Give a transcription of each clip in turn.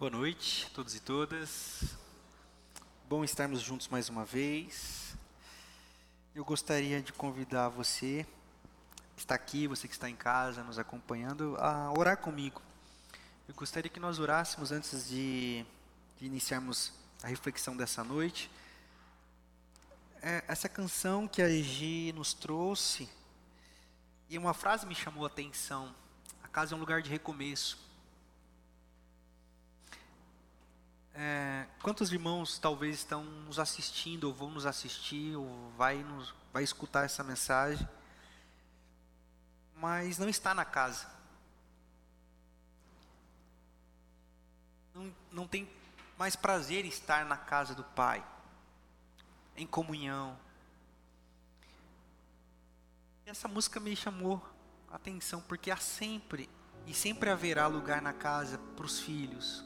Boa noite a todos e todas. Bom estarmos juntos mais uma vez. Eu gostaria de convidar você que está aqui, você que está em casa nos acompanhando, a orar comigo. Eu gostaria que nós orássemos antes de, de iniciarmos a reflexão dessa noite. É, essa canção que a Egi nos trouxe, e uma frase me chamou a atenção: A casa é um lugar de recomeço. É, quantos irmãos talvez estão nos assistindo, ou vão nos assistir, ou vai, nos, vai escutar essa mensagem, mas não está na casa. Não, não tem mais prazer em estar na casa do Pai, em comunhão. Essa música me chamou a atenção, porque há sempre, e sempre haverá lugar na casa para os filhos,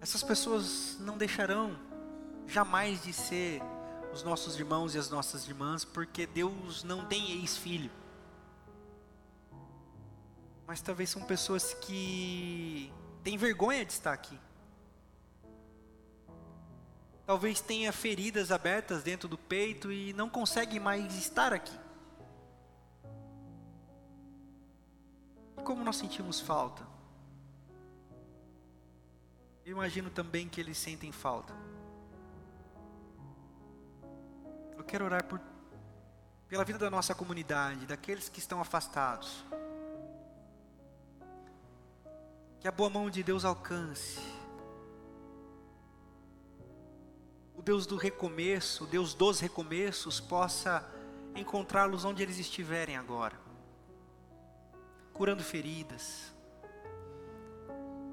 essas pessoas não deixarão jamais de ser os nossos irmãos e as nossas irmãs, porque Deus não tem ex-filho. Mas talvez são pessoas que têm vergonha de estar aqui. Talvez tenha feridas abertas dentro do peito e não consegue mais estar aqui. E como nós sentimos falta? Eu imagino também que eles sentem falta. Eu quero orar por, pela vida da nossa comunidade, daqueles que estão afastados. Que a boa mão de Deus alcance. O Deus do recomeço, o Deus dos recomeços, possa encontrá-los onde eles estiverem agora, curando feridas,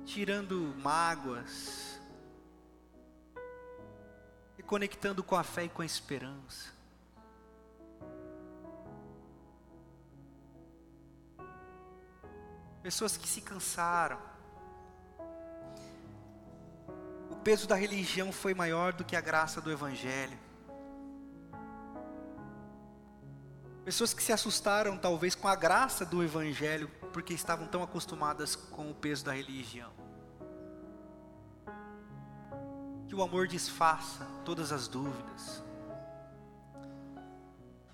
tirando mágoas, e conectando com a fé e com a esperança. Pessoas que se cansaram. O peso da religião foi maior do que a graça do Evangelho. Pessoas que se assustaram, talvez, com a graça do Evangelho, porque estavam tão acostumadas com o peso da religião. Que o amor desfaça todas as dúvidas.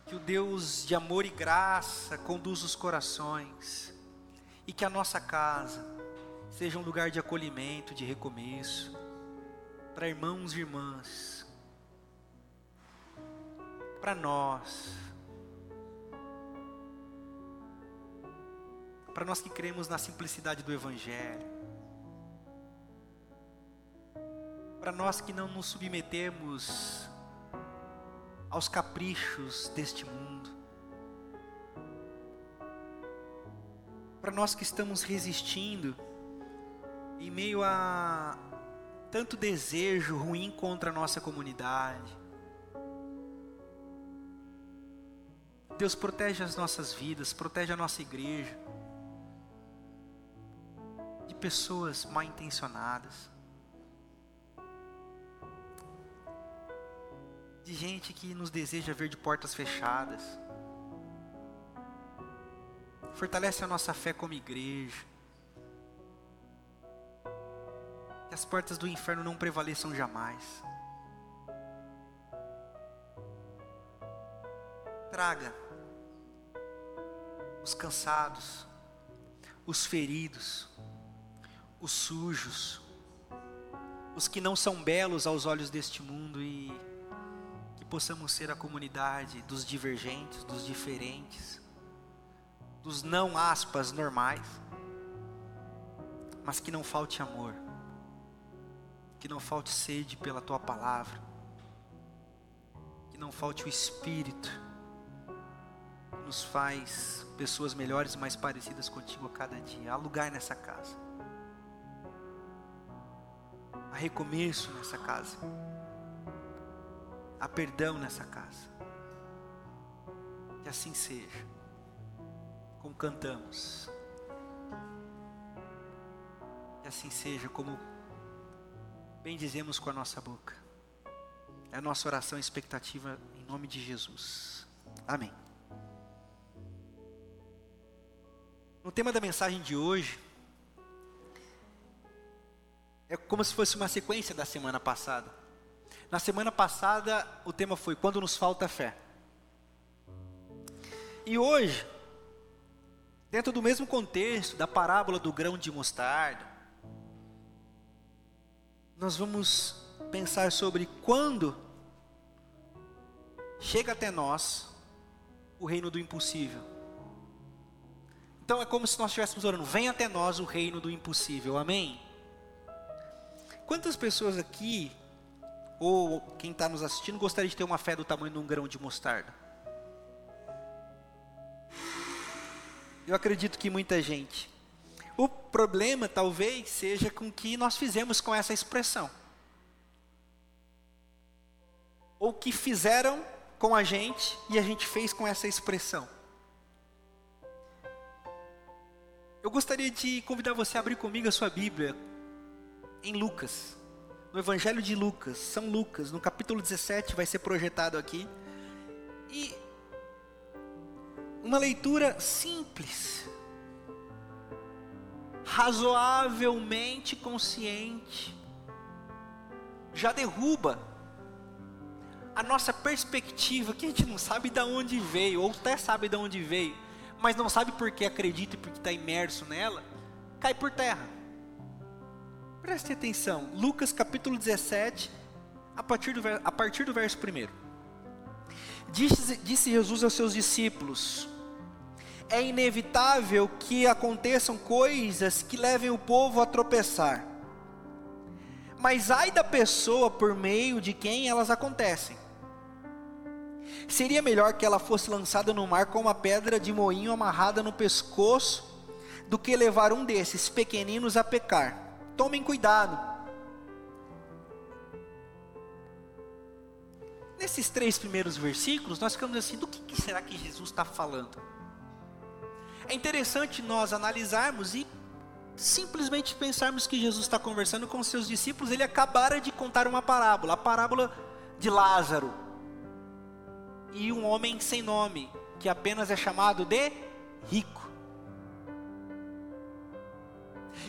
Que o Deus de amor e graça conduza os corações. E que a nossa casa seja um lugar de acolhimento, de recomeço, para irmãos e irmãs, para nós para nós que cremos na simplicidade do Evangelho, para nós que não nos submetemos aos caprichos deste mundo, para nós que estamos resistindo em meio a tanto desejo ruim contra a nossa comunidade. Deus protege as nossas vidas, protege a nossa igreja pessoas mal intencionadas, de gente que nos deseja ver de portas fechadas. Fortalece a nossa fé como igreja. Que as portas do inferno não prevaleçam jamais. Traga os cansados, os feridos, os sujos, os que não são belos aos olhos deste mundo e que possamos ser a comunidade dos divergentes, dos diferentes, dos não aspas normais, mas que não falte amor, que não falte sede pela tua palavra, que não falte o espírito que nos faz pessoas melhores, mais parecidas contigo a cada dia. Há lugar nessa casa há recomeço nessa casa, há perdão nessa casa. Que assim seja, como cantamos, que assim seja, como bem dizemos com a nossa boca. É a nossa oração e expectativa em nome de Jesus. Amém. No tema da mensagem de hoje, É como se fosse uma sequência da semana passada. Na semana passada, o tema foi Quando nos falta fé. E hoje, dentro do mesmo contexto da parábola do grão de mostarda, nós vamos pensar sobre quando chega até nós o reino do impossível. Então é como se nós estivéssemos orando: vem até nós o reino do impossível, amém? Quantas pessoas aqui, ou quem está nos assistindo, gostaria de ter uma fé do tamanho de um grão de mostarda? Eu acredito que muita gente. O problema talvez seja com o que nós fizemos com essa expressão. Ou que fizeram com a gente e a gente fez com essa expressão. Eu gostaria de convidar você a abrir comigo a sua Bíblia em Lucas, no Evangelho de Lucas, São Lucas, no capítulo 17, vai ser projetado aqui. E uma leitura simples, razoavelmente consciente, já derruba a nossa perspectiva, que a gente não sabe de onde veio, ou até sabe de onde veio, mas não sabe porque acredita e porque está imerso nela, cai por terra. Preste atenção, Lucas capítulo 17, a partir do, a partir do verso 1. Disse, disse Jesus aos seus discípulos: É inevitável que aconteçam coisas que levem o povo a tropeçar. Mas ai da pessoa por meio de quem elas acontecem. Seria melhor que ela fosse lançada no mar com uma pedra de moinho amarrada no pescoço, do que levar um desses pequeninos a pecar. Tomem cuidado. Nesses três primeiros versículos, nós ficamos assim: do que, que será que Jesus está falando? É interessante nós analisarmos e simplesmente pensarmos que Jesus está conversando com seus discípulos. Ele acabara de contar uma parábola, a parábola de Lázaro e um homem sem nome, que apenas é chamado de rico.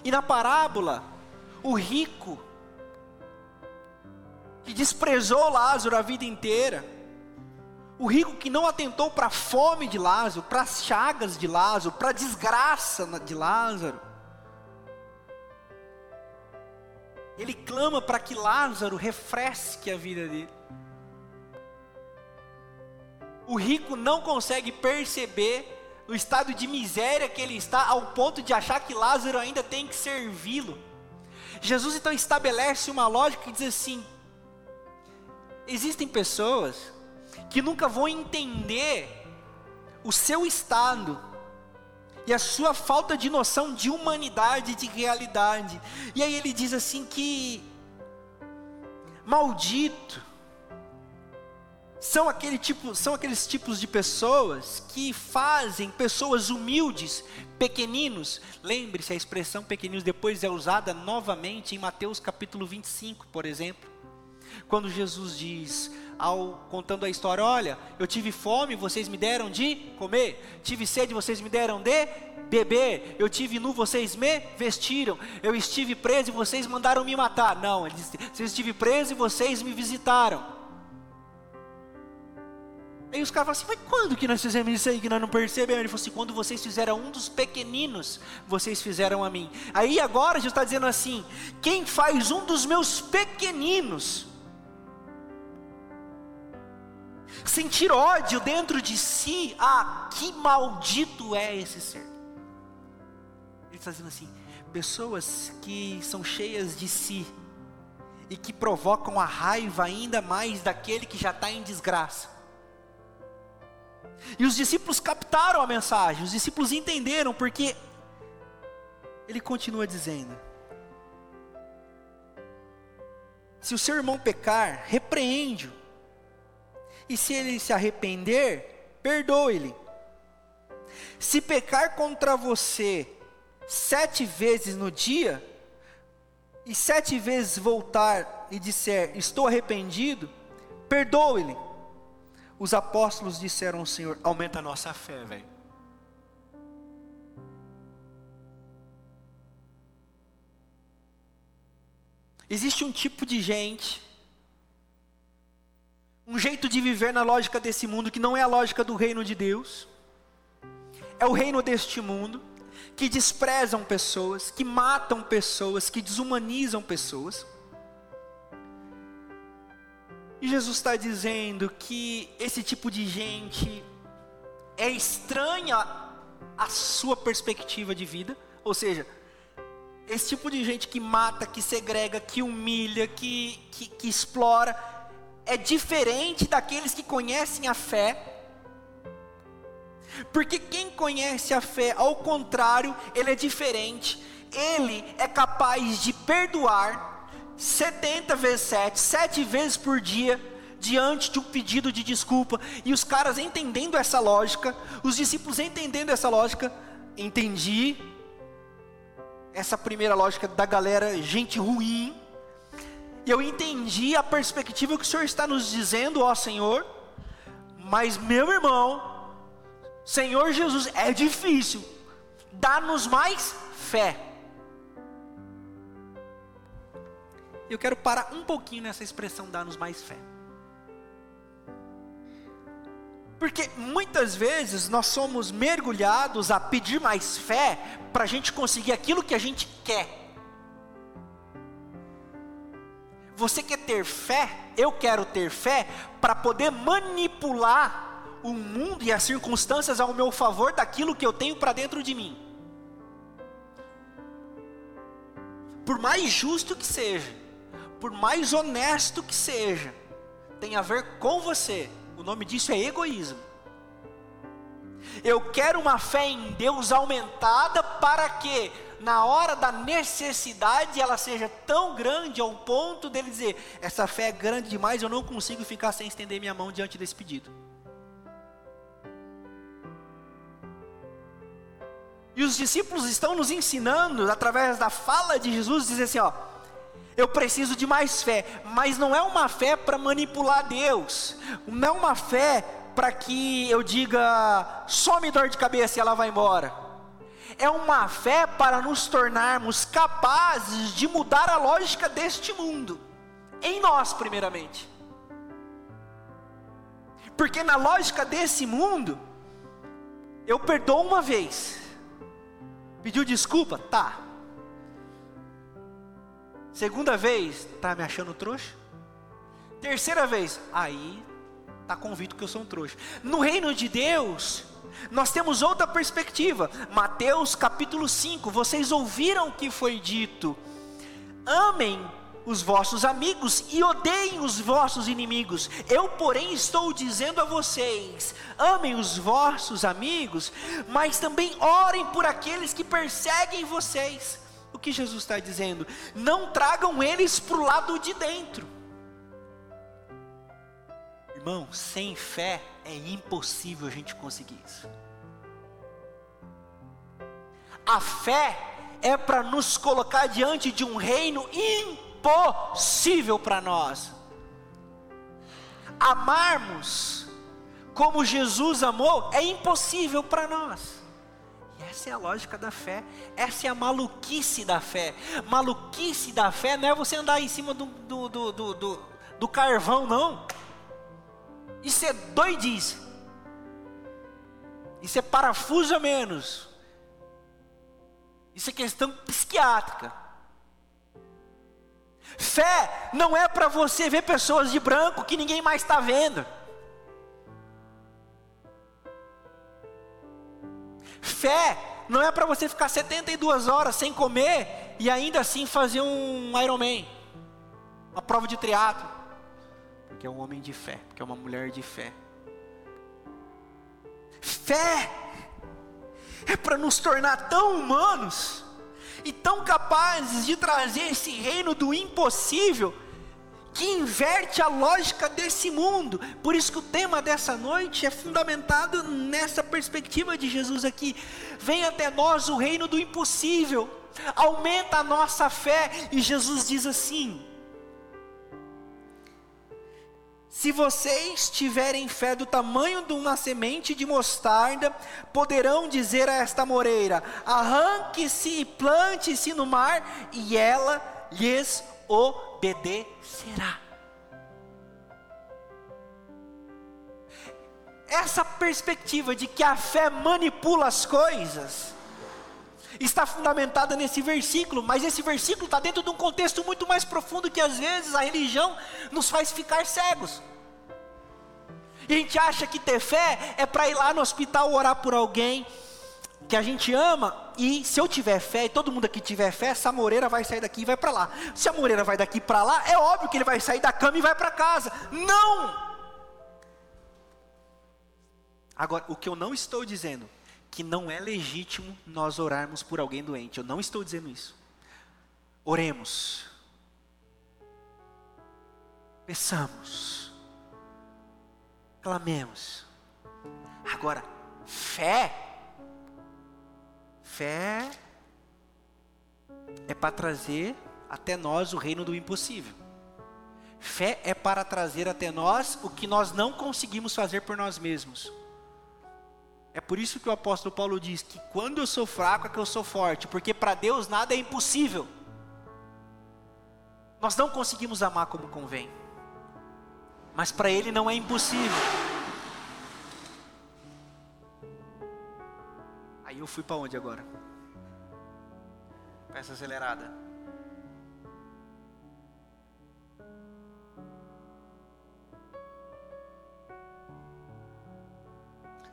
E na parábola, o rico que desprezou Lázaro a vida inteira, o rico que não atentou para a fome de Lázaro, para as chagas de Lázaro, para a desgraça de Lázaro, ele clama para que Lázaro refresque a vida dele. O rico não consegue perceber o estado de miséria que ele está, ao ponto de achar que Lázaro ainda tem que servi-lo. Jesus então estabelece uma lógica que diz assim: existem pessoas que nunca vão entender o seu estado e a sua falta de noção de humanidade, de realidade. E aí ele diz assim que maldito são aquele tipo, são aqueles tipos de pessoas que fazem pessoas humildes, pequeninos. Lembre-se, a expressão pequeninos depois é usada novamente em Mateus capítulo 25, por exemplo quando Jesus diz, ao contando a história, olha, eu tive fome, vocês me deram de comer, tive sede, vocês me deram de beber, eu tive nu, vocês me vestiram, eu estive preso e vocês mandaram me matar. Não, ele disse, eu estive preso e vocês me visitaram. Aí os caras falam assim, mas quando que nós fizemos isso aí que nós não percebemos? Ele falou assim, quando vocês fizeram um dos pequeninos, vocês fizeram a mim. Aí agora Jesus está dizendo assim, quem faz um dos meus pequeninos, sentir ódio dentro de si, ah, que maldito é esse ser. Ele está dizendo assim: pessoas que são cheias de si e que provocam a raiva ainda mais daquele que já está em desgraça. E os discípulos captaram a mensagem, os discípulos entenderam, porque ele continua dizendo: se o seu irmão pecar, repreende-o e se ele se arrepender, perdoe-lhe. Se pecar contra você sete vezes no dia, e sete vezes voltar e disser, estou arrependido, perdoe-lhe. Os apóstolos disseram ao Senhor, aumenta a nossa fé, velho. Existe um tipo de gente, um jeito de viver na lógica desse mundo que não é a lógica do reino de Deus, é o reino deste mundo, que desprezam pessoas, que matam pessoas, que desumanizam pessoas. E Jesus está dizendo que esse tipo de gente é estranha à sua perspectiva de vida, ou seja, esse tipo de gente que mata, que segrega, que humilha, que, que, que explora, é diferente daqueles que conhecem a fé. Porque quem conhece a fé, ao contrário, ele é diferente. Ele é capaz de perdoar 70 vezes 7, 7 vezes por dia, diante de um pedido de desculpa. E os caras entendendo essa lógica, os discípulos entendendo essa lógica, entendi essa primeira lógica da galera, gente ruim. E eu entendi a perspectiva que o Senhor está nos dizendo, ó Senhor. Mas meu irmão, Senhor Jesus, é difícil. Dá-nos mais fé. Eu quero parar um pouquinho nessa expressão dá-nos mais fé. Porque muitas vezes nós somos mergulhados a pedir mais fé para a gente conseguir aquilo que a gente quer. Você quer ter fé? Eu quero ter fé para poder manipular o mundo e as circunstâncias ao meu favor daquilo que eu tenho para dentro de mim. Por mais justo que seja, por mais honesto que seja, tem a ver com você o nome disso é egoísmo. Eu quero uma fé em Deus aumentada para que, na hora da necessidade, ela seja tão grande ao ponto dele dizer: essa fé é grande demais, eu não consigo ficar sem estender minha mão diante desse pedido. E os discípulos estão nos ensinando, através da fala de Jesus, dizer assim: ó, eu preciso de mais fé, mas não é uma fé para manipular Deus, não é uma fé para que eu diga, some dor de cabeça e ela vai embora. É uma fé para nos tornarmos capazes de mudar a lógica deste mundo, em nós, primeiramente. Porque na lógica desse mundo, eu perdoo uma vez, pediu desculpa? Tá, Segunda vez, tá me achando trouxa? Terceira vez, aí tá convicto que eu sou um trouxa. No reino de Deus, nós temos outra perspectiva. Mateus capítulo 5, vocês ouviram o que foi dito: Amem os vossos amigos e odeiem os vossos inimigos. Eu, porém, estou dizendo a vocês: amem os vossos amigos, mas também orem por aqueles que perseguem vocês que Jesus está dizendo? Não tragam eles para o lado de dentro. Irmão, sem fé é impossível a gente conseguir isso. A fé é para nos colocar diante de um reino impossível para nós. Amarmos como Jesus amou é impossível para nós. Essa é a lógica da fé. Essa é a maluquice da fé. Maluquice da fé não é você andar em cima do, do, do, do, do, carvão, não. Isso é doidice. Isso é parafuso a menos. Isso é questão psiquiátrica. Fé não é para você ver pessoas de branco que ninguém mais está vendo. Fé não é para você ficar 72 horas sem comer e ainda assim fazer um Ironman, uma prova de triatlo, porque é um homem de fé, porque é uma mulher de fé. Fé é para nos tornar tão humanos e tão capazes de trazer esse reino do impossível que inverte a lógica desse mundo. Por isso que o tema dessa noite é fundamentado nessa perspectiva de Jesus aqui. Vem até nós o reino do impossível. Aumenta a nossa fé e Jesus diz assim: Se vocês tiverem fé do tamanho de uma semente de mostarda, poderão dizer a esta moreira: arranque-se e plante-se no mar, e ela lhes obedecerá. Essa perspectiva de que a fé manipula as coisas está fundamentada nesse versículo, mas esse versículo está dentro de um contexto muito mais profundo que às vezes a religião nos faz ficar cegos. E a gente acha que ter fé é para ir lá no hospital orar por alguém que a gente ama, e se eu tiver fé, e todo mundo aqui tiver fé, essa Moreira vai sair daqui e vai para lá. Se a Moreira vai daqui para lá, é óbvio que ele vai sair da cama e vai para casa. Não! Agora, o que eu não estou dizendo que não é legítimo nós orarmos por alguém doente. Eu não estou dizendo isso. Oremos. Peçamos. Clamemos. Agora, fé. Fé é para trazer até nós o reino do impossível. Fé é para trazer até nós o que nós não conseguimos fazer por nós mesmos. É por isso que o apóstolo Paulo diz que quando eu sou fraco é que eu sou forte, porque para Deus nada é impossível. Nós não conseguimos amar como convém, mas para Ele não é impossível. Eu fui para onde agora? Peça acelerada.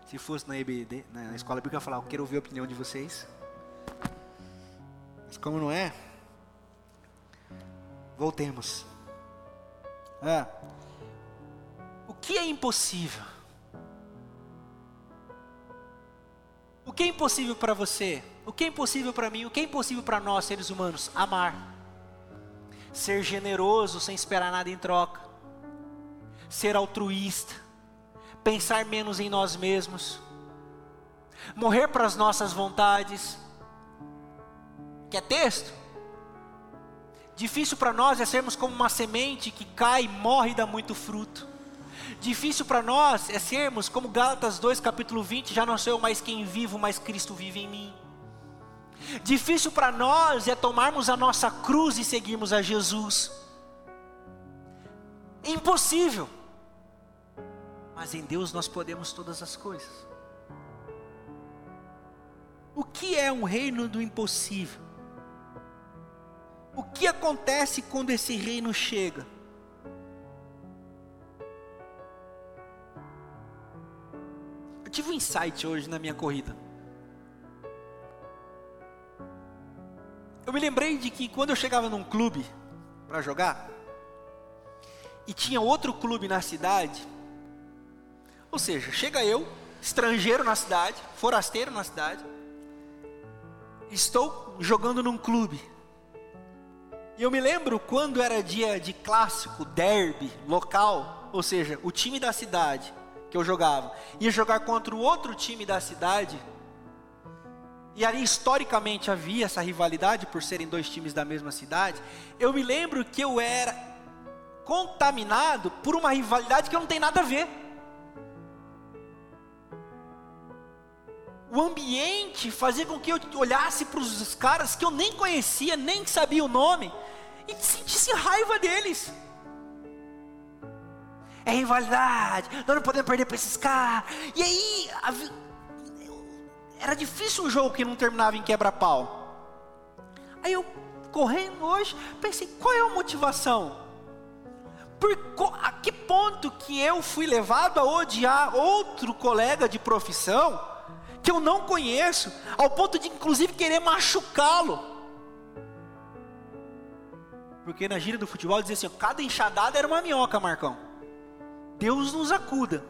Se fosse na EBD, na escola bíblica, eu ia falar, eu quero ouvir a opinião de vocês. Mas como não é, voltemos. Ah, o que é impossível? Que é impossível para você? O que é impossível para mim? O que é impossível para nós, seres humanos? Amar. Ser generoso sem esperar nada em troca. Ser altruísta pensar menos em nós mesmos, morrer para as nossas vontades. É texto? Difícil para nós é sermos como uma semente que cai, morre e dá muito fruto. Difícil para nós é sermos como Gálatas 2, capítulo 20, já não sou eu mais quem vivo, mas Cristo vive em mim. Difícil para nós é tomarmos a nossa cruz e seguirmos a Jesus. Impossível mas em Deus nós podemos todas as coisas. O que é um reino do impossível? O que acontece quando esse reino chega? Insight hoje na minha corrida. Eu me lembrei de que quando eu chegava num clube para jogar, e tinha outro clube na cidade, ou seja, chega eu, estrangeiro na cidade, forasteiro na cidade, estou jogando num clube. E eu me lembro quando era dia de clássico, derby, local, ou seja, o time da cidade que eu jogava, ia jogar contra o outro time da cidade. E ali historicamente havia essa rivalidade por serem dois times da mesma cidade. Eu me lembro que eu era contaminado por uma rivalidade que não tem nada a ver. o ambiente fazia com que eu olhasse para os caras que eu nem conhecia, nem sabia o nome, e sentisse raiva deles. É rivalidade, nós não podemos perder para esses caras. E aí, era difícil um jogo que não terminava em quebra-pau. Aí eu, correndo hoje, pensei: qual é a motivação? Por, a que ponto que eu fui levado a odiar outro colega de profissão? que eu não conheço, ao ponto de inclusive querer machucá-lo. Porque na gíria do futebol dizia assim: cada enxadada era uma minhoca, Marcão. Deus nos acuda.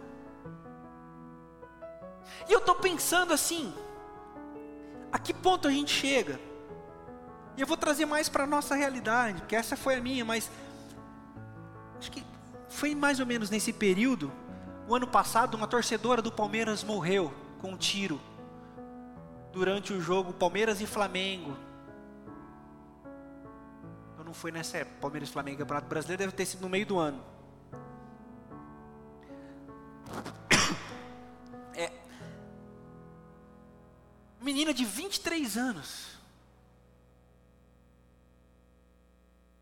E eu estou pensando assim: a que ponto a gente chega? E eu vou trazer mais para a nossa realidade, porque essa foi a minha, mas acho que foi mais ou menos nesse período, o ano passado, uma torcedora do Palmeiras morreu com um tiro durante o jogo Palmeiras e Flamengo. Eu não foi nessa época, Palmeiras e Flamengo, Campeonato Brasileiro deve ter sido no meio do ano. 23 anos.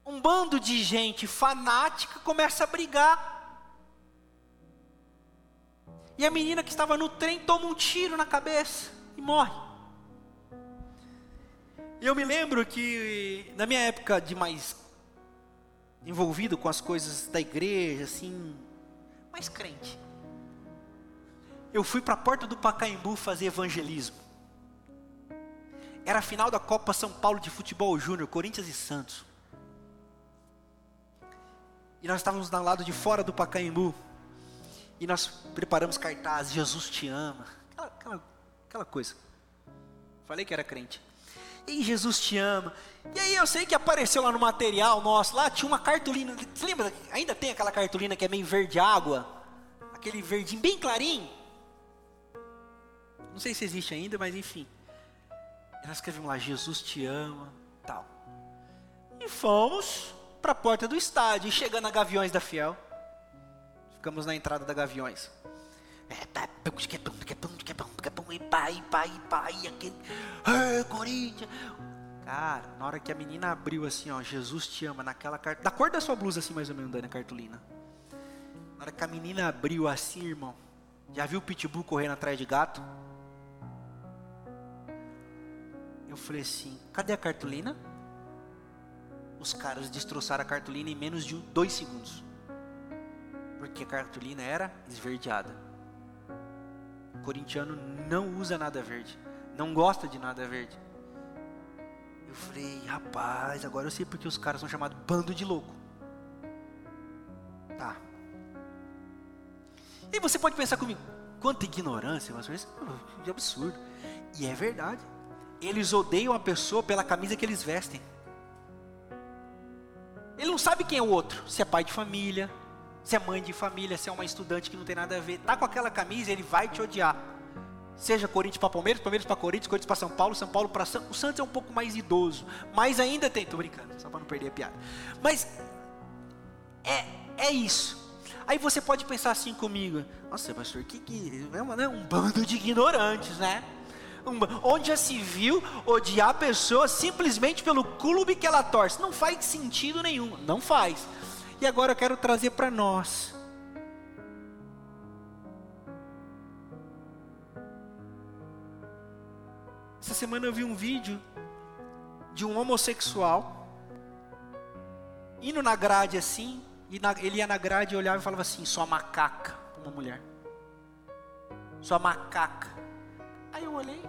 Um, bando de gente fanática começa a brigar. E a menina que estava no trem toma um tiro na cabeça e morre. Eu me lembro que na minha época de mais envolvido com as coisas da igreja, assim, mais crente. Eu fui para a porta do Pacaembu fazer evangelismo. Era a final da Copa São Paulo de Futebol Júnior, Corinthians e Santos. E nós estávamos do lado de fora do Pacaembu. E nós preparamos cartazes, Jesus te ama. Aquela, aquela, aquela coisa. Falei que era crente. E Jesus te ama. E aí eu sei que apareceu lá no material nosso, lá tinha uma cartolina. Você lembra? Ainda tem aquela cartolina que é meio verde água? Aquele verdinho bem clarinho. Não sei se existe ainda, mas enfim. E nós escrevemos lá, Jesus te ama, tal. E fomos para a porta do estádio, e chegando a Gaviões da Fiel. Ficamos na entrada da Gaviões. É, tá, e pai, pai, pai, aquele. Corinthians. Cara, na hora que a menina abriu assim, ó, Jesus te ama, naquela carta. Da cor da sua blusa, assim, mais ou menos, na cartolina. Na hora que a menina abriu assim, irmão. Já viu o pitbull correndo atrás de gato? Eu falei assim: cadê a cartolina? Os caras destroçaram a cartolina em menos de dois segundos. Porque a cartolina era esverdeada. O corintiano não usa nada verde. Não gosta de nada verde. Eu falei, rapaz, agora eu sei porque os caras são chamados bando de louco. Tá. E você pode pensar comigo, quanta ignorância, mas isso é absurdo. E é verdade. Eles odeiam a pessoa pela camisa que eles vestem. Ele não sabe quem é o outro, se é pai de família, se é mãe de família, se é uma estudante que não tem nada a ver. Tá com aquela camisa, ele vai te odiar. Seja Corinthians para Palmeiras, Palmeiras para Corinthians, Corinthians para São Paulo, São Paulo para Santos. O Santos é um pouco mais idoso, mas ainda tem. Tô brincando, só para não perder a piada. Mas é, é isso. Aí você pode pensar assim comigo: Nossa, pastor, que, que é né, um bando de ignorantes, né? Onde já se viu odiar a pessoa simplesmente pelo clube que ela torce. Não faz sentido nenhum, não faz. E agora eu quero trazer para nós. Essa semana eu vi um vídeo de um homossexual indo na grade assim, e na, ele ia na grade e olhava e falava assim: sua macaca, uma mulher. Sua macaca. Aí eu olhei,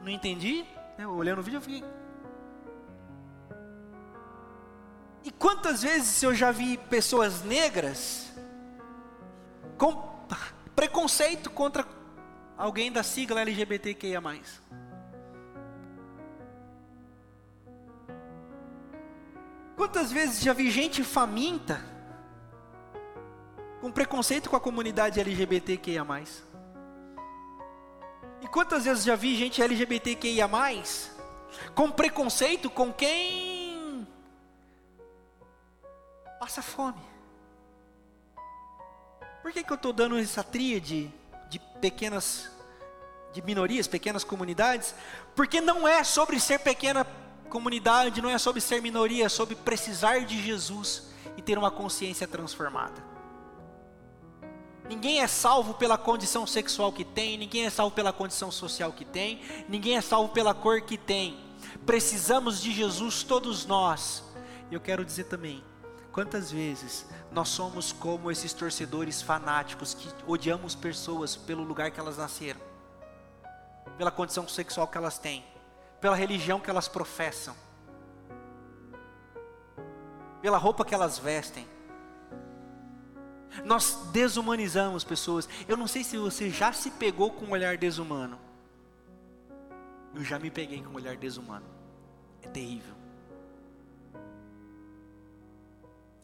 não entendi, né? eu olhei no vídeo e fiquei. E quantas vezes eu já vi pessoas negras com preconceito contra alguém da sigla LGBTQIA. Quantas vezes já vi gente faminta com preconceito com a comunidade LGBTQIA? E quantas vezes já vi gente LGBTQIA, com preconceito com quem passa fome? Por que, que eu estou dando essa tríade de pequenas, de minorias, pequenas comunidades? Porque não é sobre ser pequena comunidade, não é sobre ser minoria, é sobre precisar de Jesus e ter uma consciência transformada. Ninguém é salvo pela condição sexual que tem, ninguém é salvo pela condição social que tem, ninguém é salvo pela cor que tem. Precisamos de Jesus todos nós. E eu quero dizer também, quantas vezes nós somos como esses torcedores fanáticos que odiamos pessoas pelo lugar que elas nasceram, pela condição sexual que elas têm, pela religião que elas professam, pela roupa que elas vestem nós desumanizamos pessoas. Eu não sei se você já se pegou com um olhar desumano. Eu já me peguei com um olhar desumano. É terrível.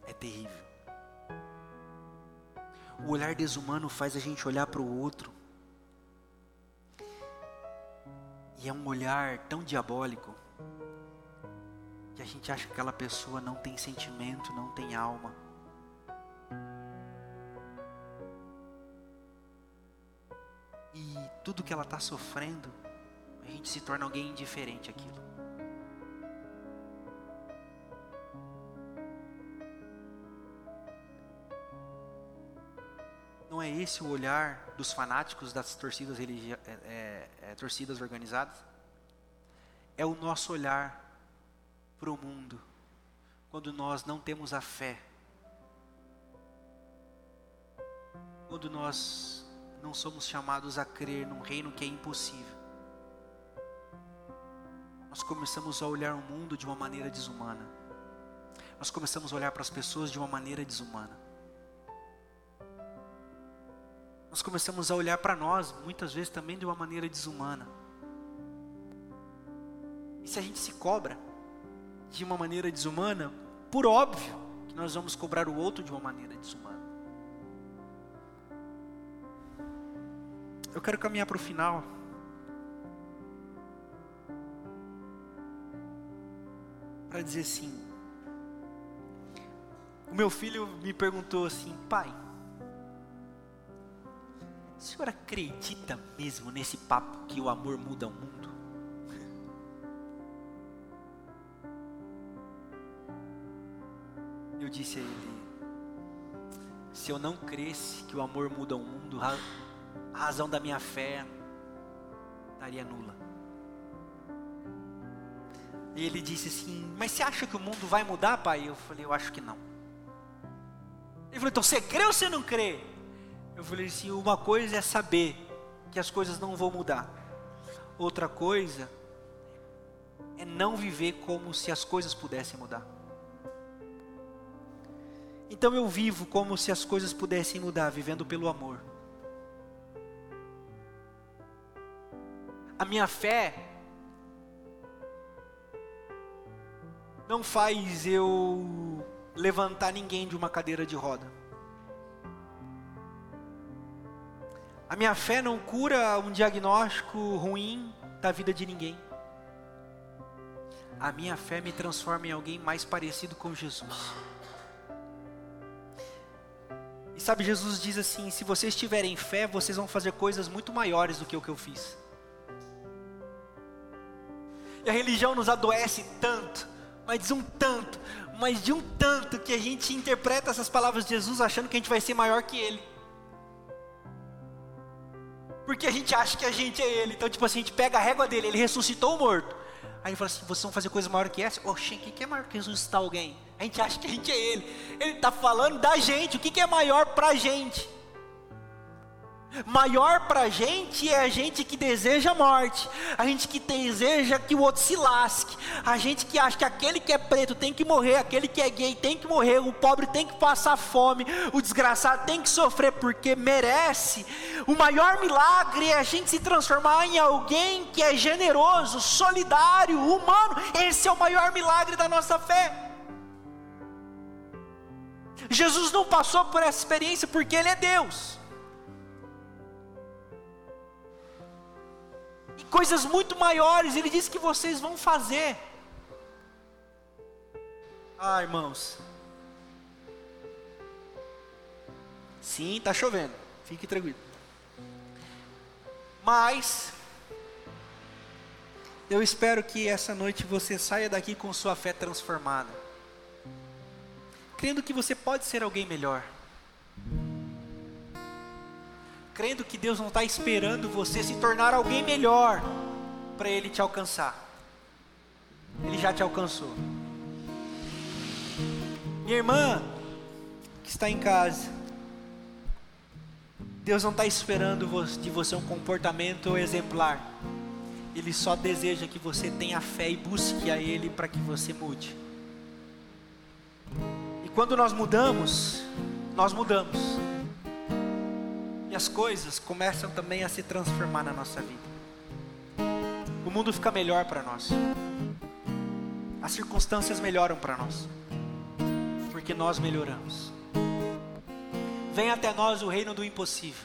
É terrível. O olhar desumano faz a gente olhar para o outro. E é um olhar tão diabólico que a gente acha que aquela pessoa não tem sentimento, não tem alma. e tudo que ela está sofrendo, a gente se torna alguém indiferente àquilo. Não é esse o olhar dos fanáticos das torcidas, é, é, é, torcidas organizadas? É o nosso olhar para o mundo quando nós não temos a fé, quando nós não somos chamados a crer num reino que é impossível. Nós começamos a olhar o mundo de uma maneira desumana. Nós começamos a olhar para as pessoas de uma maneira desumana. Nós começamos a olhar para nós, muitas vezes também de uma maneira desumana. E se a gente se cobra de uma maneira desumana, por óbvio que nós vamos cobrar o outro de uma maneira desumana. Eu quero caminhar para o final. Para dizer assim. O meu filho me perguntou assim, pai, o senhor acredita mesmo nesse papo que o amor muda o mundo? Eu disse a ele: se eu não cresce que o amor muda o mundo, a razão da minha fé estaria nula. E ele disse assim: Mas você acha que o mundo vai mudar, pai? Eu falei: Eu acho que não. Ele falou: Então você crê ou você não crê? Eu falei assim: Uma coisa é saber que as coisas não vão mudar, outra coisa é não viver como se as coisas pudessem mudar. Então eu vivo como se as coisas pudessem mudar, vivendo pelo amor. A minha fé não faz eu levantar ninguém de uma cadeira de roda. A minha fé não cura um diagnóstico ruim da vida de ninguém. A minha fé me transforma em alguém mais parecido com Jesus. E sabe, Jesus diz assim: se vocês tiverem fé, vocês vão fazer coisas muito maiores do que o que eu fiz. E a religião nos adoece tanto, mas de um tanto, mas de um tanto que a gente interpreta essas palavras de Jesus achando que a gente vai ser maior que ele. Porque a gente acha que a gente é ele. Então, tipo assim, a gente pega a régua dele, ele ressuscitou o morto. Aí fala assim: vocês vão fazer coisa maior que essa? Oxê, o que, que é maior que ressuscitar alguém? A gente acha que a gente é ele. Ele está falando da gente. O que, que é maior para a gente? Maior para a gente é a gente que deseja a morte, a gente que deseja que o outro se lasque, a gente que acha que aquele que é preto tem que morrer, aquele que é gay tem que morrer, o pobre tem que passar fome, o desgraçado tem que sofrer porque merece. O maior milagre é a gente se transformar em alguém que é generoso, solidário, humano. Esse é o maior milagre da nossa fé. Jesus não passou por essa experiência porque Ele é Deus. Coisas muito maiores Ele disse que vocês vão fazer. Ah, irmãos. Sim, está chovendo. Fique tranquilo. Mas eu espero que essa noite você saia daqui com sua fé transformada crendo que você pode ser alguém melhor, crendo que Deus não está esperando você se tornar alguém melhor para Ele te alcançar, Ele já te alcançou. Minha irmã, que está em casa, Deus não está esperando de você um comportamento exemplar, Ele só deseja que você tenha fé e busque a Ele para que você mude quando nós mudamos, nós mudamos. E as coisas começam também a se transformar na nossa vida. O mundo fica melhor para nós. As circunstâncias melhoram para nós. Porque nós melhoramos. Vem até nós o reino do impossível.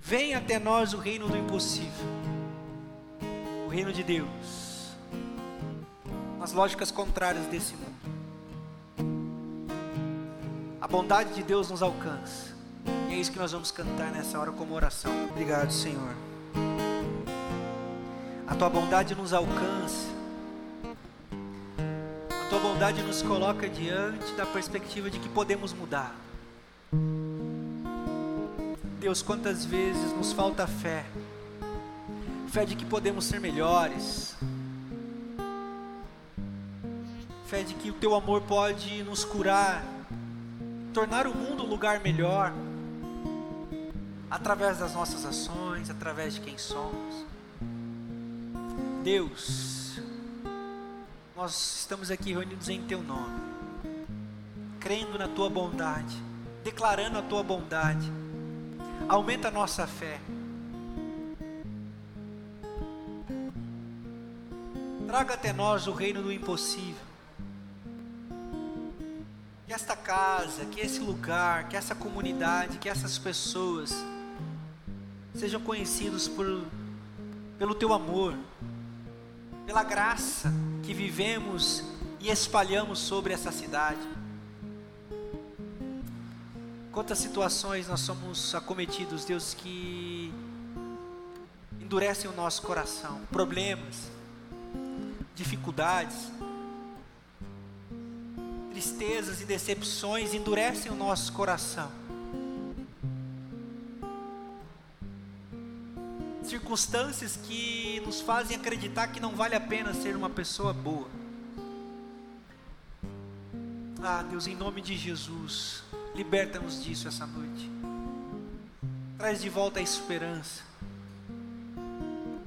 Vem até nós o reino do impossível. O reino de Deus. Nas lógicas contrárias desse mundo. A bondade de Deus nos alcança. É isso que nós vamos cantar nessa hora como oração. Obrigado, Senhor. A tua bondade nos alcança. A tua bondade nos coloca diante da perspectiva de que podemos mudar. Deus, quantas vezes nos falta fé, fé de que podemos ser melhores, fé de que o teu amor pode nos curar, tornar o mundo um lugar melhor, através das nossas ações, através de quem somos. Deus, nós estamos aqui reunidos em Teu nome, crendo na Tua bondade, declarando a Tua bondade, aumenta a nossa fé. Traga até nós o reino do impossível. Que esta casa, que esse lugar, que essa comunidade, que essas pessoas sejam conhecidos por, pelo teu amor, pela graça que vivemos e espalhamos sobre essa cidade. Quantas situações nós somos acometidos, Deus, que endurecem o nosso coração, problemas, dificuldades, tristezas e decepções endurecem o nosso coração. Circunstâncias que nos fazem acreditar que não vale a pena ser uma pessoa boa. Ah, Deus, em nome de Jesus, liberta-nos disso essa noite. Traz de volta a esperança.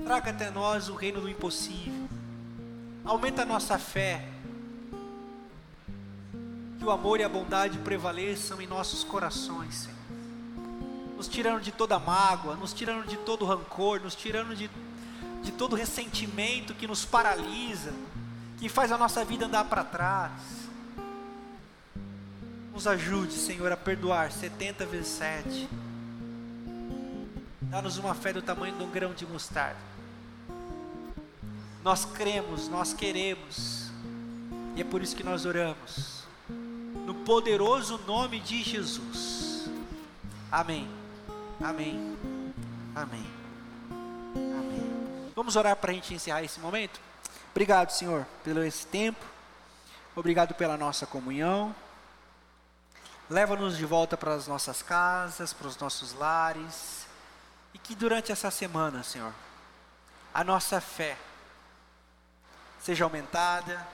Traga até nós o reino do impossível. Aumenta a nossa fé. Que o amor e a bondade prevaleçam em nossos corações, Senhor nos tirando de toda mágoa, nos tirando de todo rancor, nos tirando de, de todo ressentimento que nos paralisa, que faz a nossa vida andar para trás. Nos ajude, Senhor, a perdoar 70 vezes 7. Dá-nos uma fé do tamanho de um grão de mostarda. Nós cremos, nós queremos, e é por isso que nós oramos, no poderoso nome de Jesus. Amém. Amém. Amém. Amém. Vamos orar para a gente encerrar esse momento? Obrigado, Senhor, pelo esse tempo. Obrigado pela nossa comunhão. Leva-nos de volta para as nossas casas, para os nossos lares. E que durante essa semana, Senhor, a nossa fé seja aumentada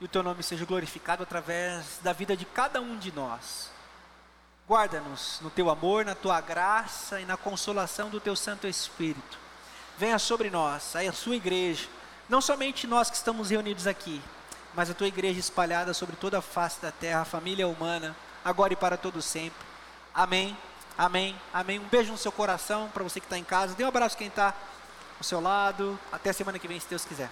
e o teu nome seja glorificado através da vida de cada um de nós. Guarda-nos no teu amor, na tua graça e na consolação do teu Santo Espírito. Venha sobre nós, a sua igreja, não somente nós que estamos reunidos aqui, mas a tua igreja espalhada sobre toda a face da terra, a família humana, agora e para todo sempre. Amém. Amém. Amém. Um beijo no seu coração para você que está em casa. Dê um abraço quem está ao seu lado. Até semana que vem, se Deus quiser.